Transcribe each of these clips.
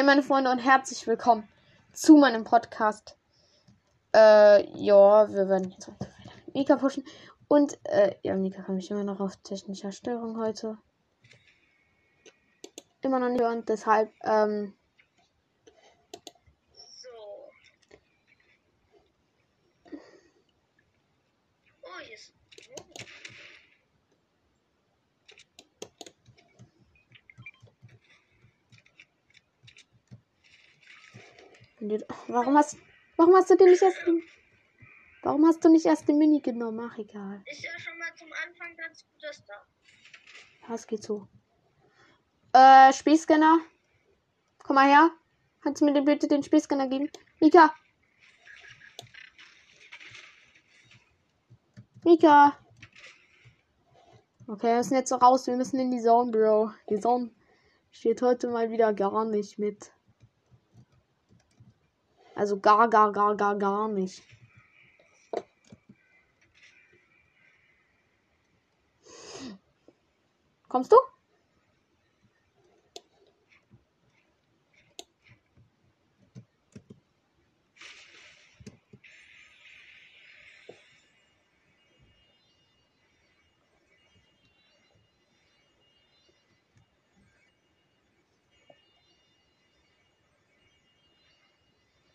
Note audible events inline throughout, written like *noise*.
Hey meine Freunde und herzlich willkommen zu meinem Podcast. Äh, ja, wir werden jetzt Mika pushen. Und, äh, ja, Mika kann mich immer noch auf technischer Störung heute. Immer noch nicht hören, deshalb, ähm, warum hast, warum hast du den nicht erst, warum hast du nicht erst den Mini genommen? Ach, egal. Ist ja schon mal zum Anfang ganz gut, dass da. Ja, es geht so. Äh, Spielscanner. Komm mal her. Kannst du mir bitte den Spielscanner geben? Mika. Mika. Okay, wir müssen jetzt so raus. Wir müssen in die Zone, Bro. Die Zone steht heute mal wieder gar nicht mit. Also gar, gar, gar, gar, gar nicht. Kommst du?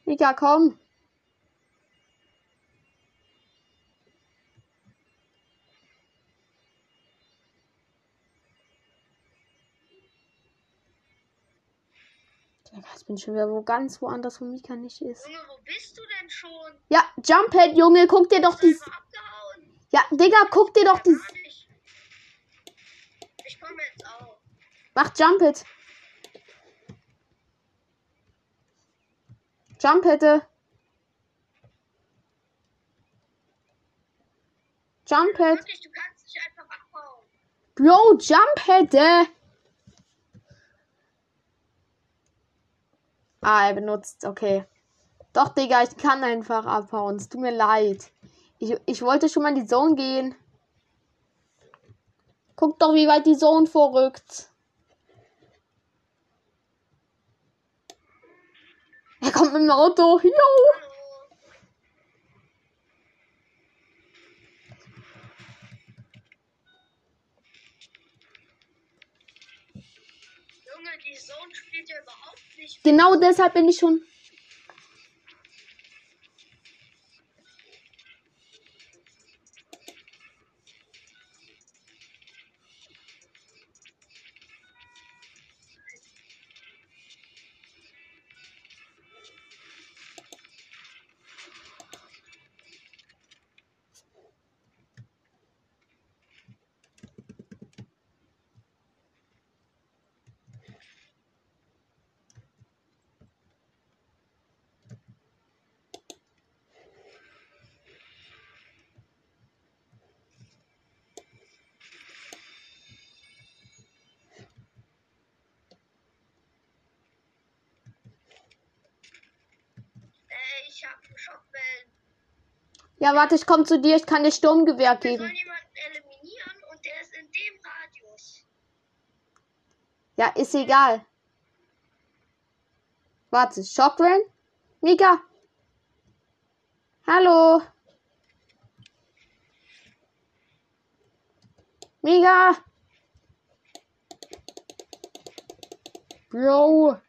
Mika, komm. Digga, ich bin schon wieder wo ganz woanders, wo Mika nicht ist. Junge, wo bist du denn schon? Ja, Jumphead, Junge, guck dir doch abgehauen. Ja, Digga, guck dir doch nicht. Ich komme jetzt auch. Mach Jumpet. Kannst dich einfach abhauen. Bro, Jumpette. Ah, er benutzt. Okay. Doch, Digga, ich kann einfach abhauen. Es tut mir leid. Ich, ich wollte schon mal in die Zone gehen. Guck doch, wie weit die Zone vorrückt. Er kommt mit dem Auto. Jo. Junge, die Zone spielt ja überhaupt nicht. Genau deshalb bin ich schon. Ja, warte, ich komme zu dir. Ich kann dir Sturmgewehr geben. ist in dem Radius. Ja, ist egal. Warte, Shockrain? Mika? Hallo? Mika? Bro.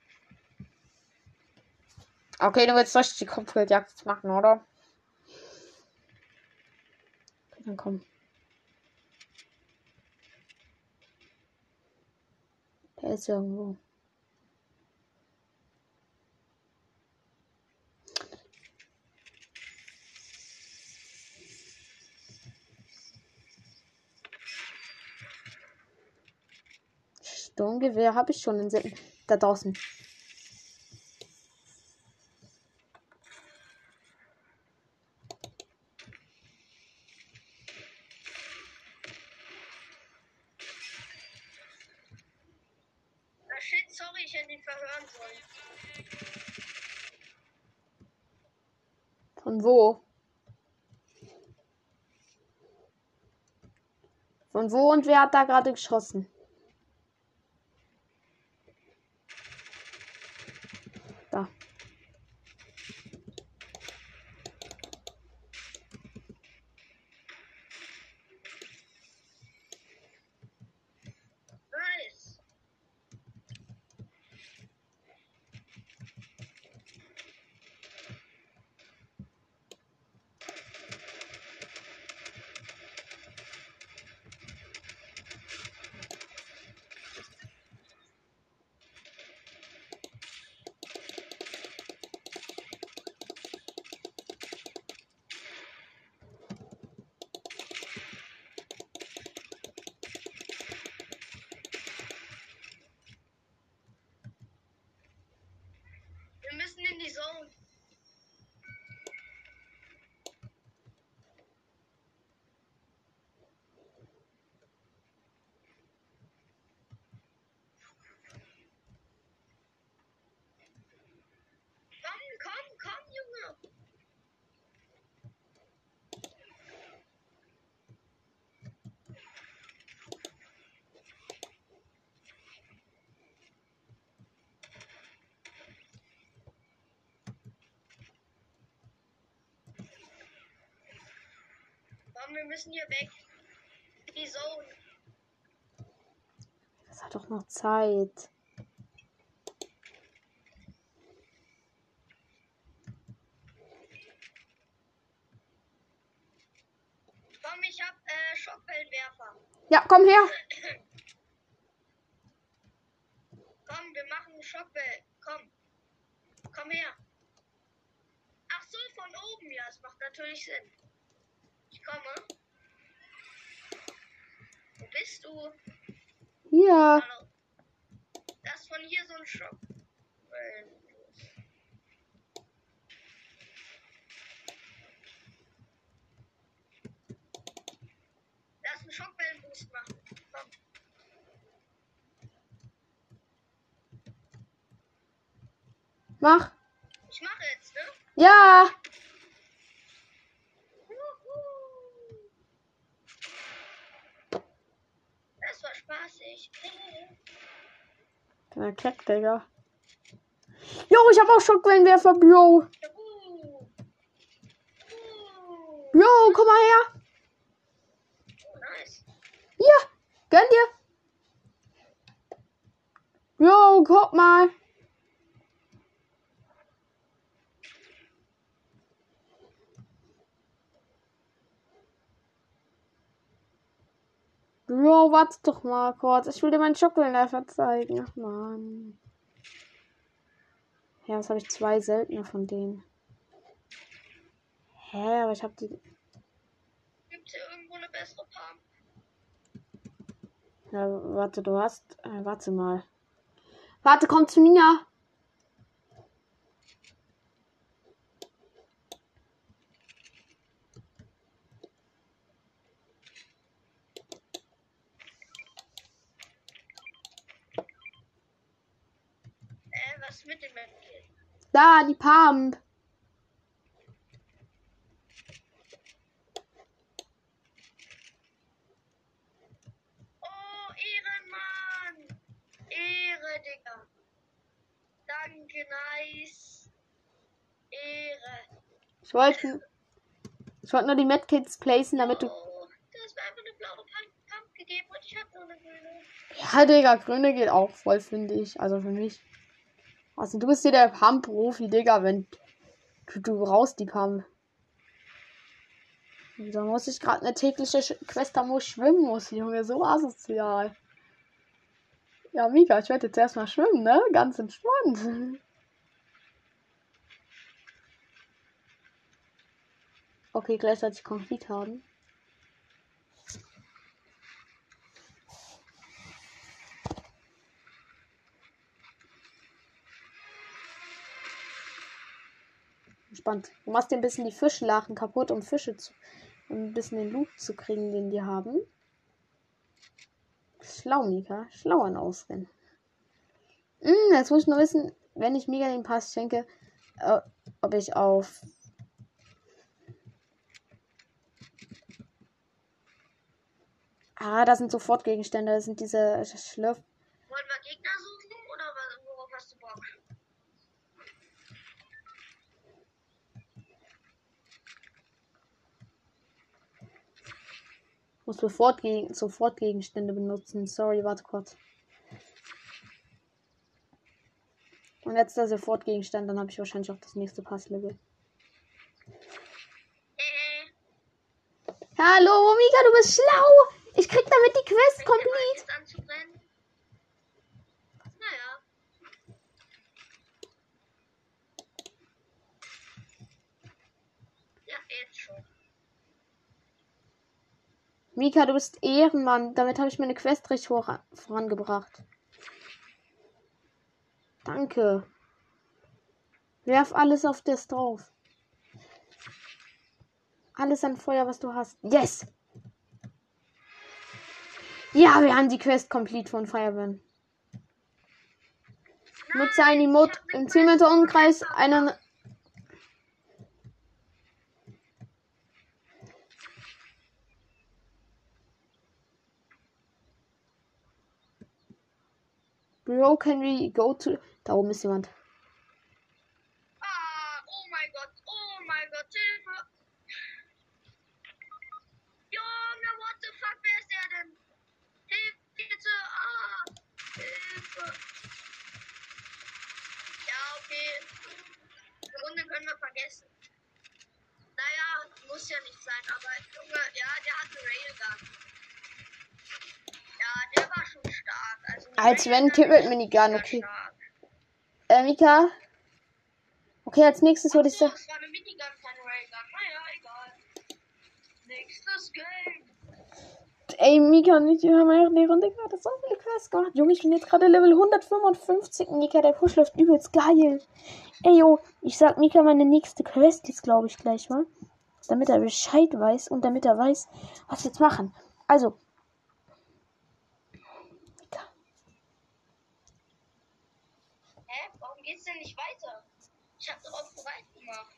Okay, du willst richtig die Kopfgeldjagd machen, oder? Komm. Der ist irgendwo. Sturmgewehr habe ich schon in Sitten. Da draußen. Ah, shit, sorry, ich hätte ihn verhören sollen. Von wo? Von wo und wer hat da gerade geschossen? Wir müssen in die Zone. Komm, komm, komm, Junge. Komm, wir müssen hier weg. Die Zone. Das hat doch noch Zeit. Komm, ich hab äh, Schockwellenwerfer. Ja, komm her. *clears throat* Komm, wir machen Schockwellen. Komm. Komm her. Ach so, von oben. Ja, es macht natürlich Sinn. Komme. Wo bist du? Hier. Hallo. Das ist von hier so ein Schock. Lass einen Schockwellenboost machen. Komm. Mach. Ich mache jetzt, ne? Ja. Juhu. Das spaßig. Der Keck, Digga. Jo, ich hab auch Schockwellenwerfer, Bro. Jo, komm mal her. Hier. Gönn dir. Jo, guck mal. Bro, warte doch mal kurz. Ich will dir meinen Schockwellenwerfer zeigen. Ach man. Ja, was habe ich zwei seltene von denen? Hä, aber ich habe die. Gibt hier irgendwo eine bessere Pump? Ja, warte, du hast. Äh, warte mal. Warte, komm zu mir. Äh, was mit dem Medkit? Da, die Pump. Oh, Ehrenmann! Ehre, Digga. Danke, nice. Ehre. Ich wollte. Ich wollte nur die Medkits placen, damit du. Oh, du hast mir einfach eine blaue Pump gegeben und ich hab nur eine grüne. Ja, Digga, Grüne geht auch voll, finde ich. Also für mich. Also du bist hier der Pump-Profi, Digga, wenn du, du brauchst die Pump. Da muss ich gerade eine tägliche Sch- Quest haben, wo ich schwimmen muss, Junge. So asozial. Ja, Mika, ich werde jetzt erstmal schwimmen, ne? Ganz entspannt. *laughs* Okay, gleichzeitig Konflikt haben. Spannend. Du machst dir ein bisschen die Fischlachen kaputt, um Fische zu. um ein bisschen den Loot zu kriegen, den die haben. Schlau, Mika. Schlau an Ausrennen. Hm, jetzt muss ich nur wissen, wenn ich Mika den Pass schenke, äh, ob ich auf. Ah, da sind sofort Gegenstände. Das sind diese Schlürf. Wollen wir Gegner suchen oder was- worauf hast du Bock? Muss sofort, gegen, sofort Gegenstände benutzen. Sorry, warte kurz. Und jetzt der Sofortgegenstand, dann habe ich wahrscheinlich auch das nächste Passlevel. Hallo, Mika, du bist schlau. Ich krieg damit die Quest komplett. jetzt an zu brennen? Naja. Ja, jetzt schon. Mika, du bist Ehrenmann. Damit habe ich meine Quest recht vor vorangebracht. Danke. Werf alles auf das drauf. Alles an Feuer, was du hast. Yes! Ja, wir haben die Quest complete von Fireburn. Nutze ein Emote im 10 Meter Umkreis einer. Bro, can we go to. Da oben ist jemand. Ah, oh mein Gott, oh mein Gott, Hilfe. Junge, what the fuck, wer ist der denn? Hilfe, bitte, ah, Hilfe. Ja, okay. Die Runde können wir vergessen. Naja, muss ja nicht sein, aber Junge, ja, der hatte Railgun. Eine Als wenn Kippelt ist Minigun, okay. Äh, Mika. Okay, als nächstes würde ich sagen. eine. Ey, Mika und ich, haben ja die Runde gerade so viele Quests gemacht. Junge, ich bin jetzt gerade Level 155. Mika, der Push läuft übelst geil. Ey, yo, ich sag Mika meine nächste Quest jetzt, glaube ich, gleich mal. Damit er Bescheid weiß und damit er weiß, was wir jetzt machen. Also. Mika. Hä? Warum geht's denn nicht weiter? Ich hab doch auf bereit gemacht.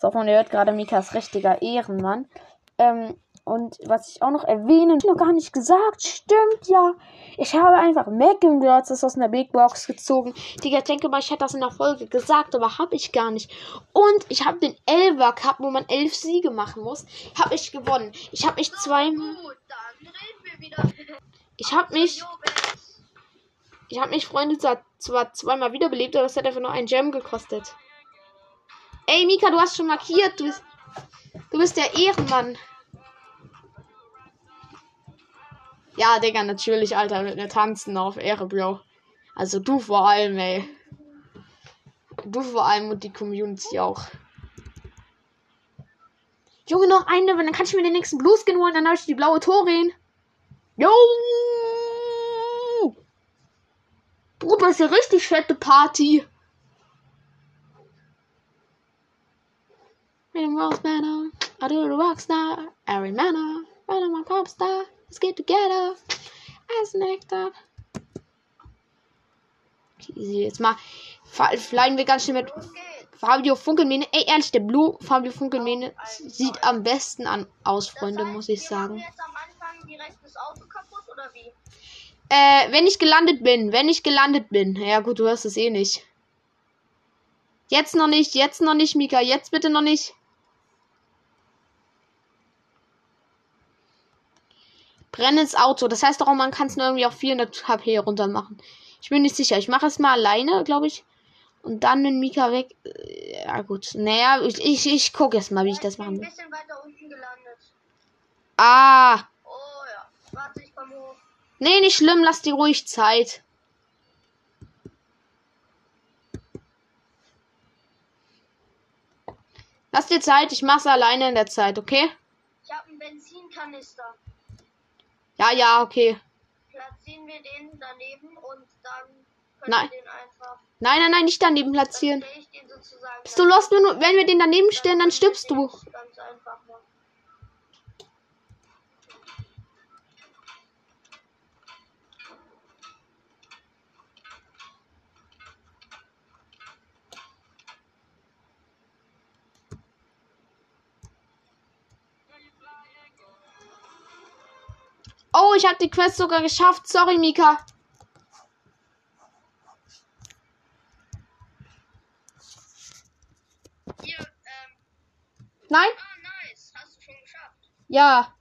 So, ihr hört gerade Mikas richtiger Ehrenmann. Ähm, und was ich auch noch erwähnen, noch gar nicht gesagt, stimmt ja. Ich habe einfach Megan Girls aus einer Big Box gezogen. Digga, ich denke mal, ich hätte das in der Folge gesagt, aber habe ich gar nicht. Und ich habe den Elver Cup, wo man elf Siege machen muss, habe ich gewonnen. Ich habe mich zweimal, ich habe mich, ich habe mich, Freunde, zwar- zwar zweimal wiederbelebt, aber es hat einfach nur ein Gem gekostet. Ey, Mika, du hast schon markiert, du bist, du bist der Ehrenmann. Ja, Digga, natürlich, Alter, mit mir tanzen auf Ehre, Bro. Also du vor allem, ey. Du vor allem und die Community auch. Junge, noch eine, dann kann ich mir den nächsten Blueskin holen, dann habe ich die blaue Torin. Jo! Bruder, ist ja richtig fette Party. Reading Rose Banner, I do the rockstar, every manner, running my pop star, let's get together, as next up. Easy, jetzt mal fliegen wir ganz schnell mit. Fabio Funkelmähne. Ey, ehrlich, der Blue Fabio Funkelmähne sieht am besten an, aus, Freunde, heißt, muss ich sagen. das? Äh, wenn ich gelandet bin, wenn ich gelandet bin. Ja gut, du hörst es eh nicht. Jetzt noch nicht, jetzt noch nicht, Mika, jetzt bitte noch nicht. Brennendes Auto, das heißt doch auch, man kann es nur irgendwie auf 400 HP runter machen. Ich bin nicht sicher, ich mache es mal alleine, glaube ich. Und dann mit Mika weg. Äh, Ja gut, naja, ich, ich, ich gucke jetzt mal, wie ich das machen ein will. bisschen weiter unten gelandet. Ah, Oh ja. Warte, ich komme hoch. nee, nicht schlimm, lass dir ruhig Zeit. Lass dir Zeit, ich mach's alleine in der Zeit, okay? Ich habe einen Benzinkanister. Ja, ja, okay. Platzieren wir den daneben und dann können Nein. wir den einfach. Nein, nein, nein, nicht daneben platzieren. Bist du du- wenn wir den daneben stellen, dann stirbst du. Ganz einfach Oh, ich habe die Quest sogar geschafft. Sorry, Mika. Hier, ähm. Nein? Ah, nice. Hast du schon geschafft. Ja.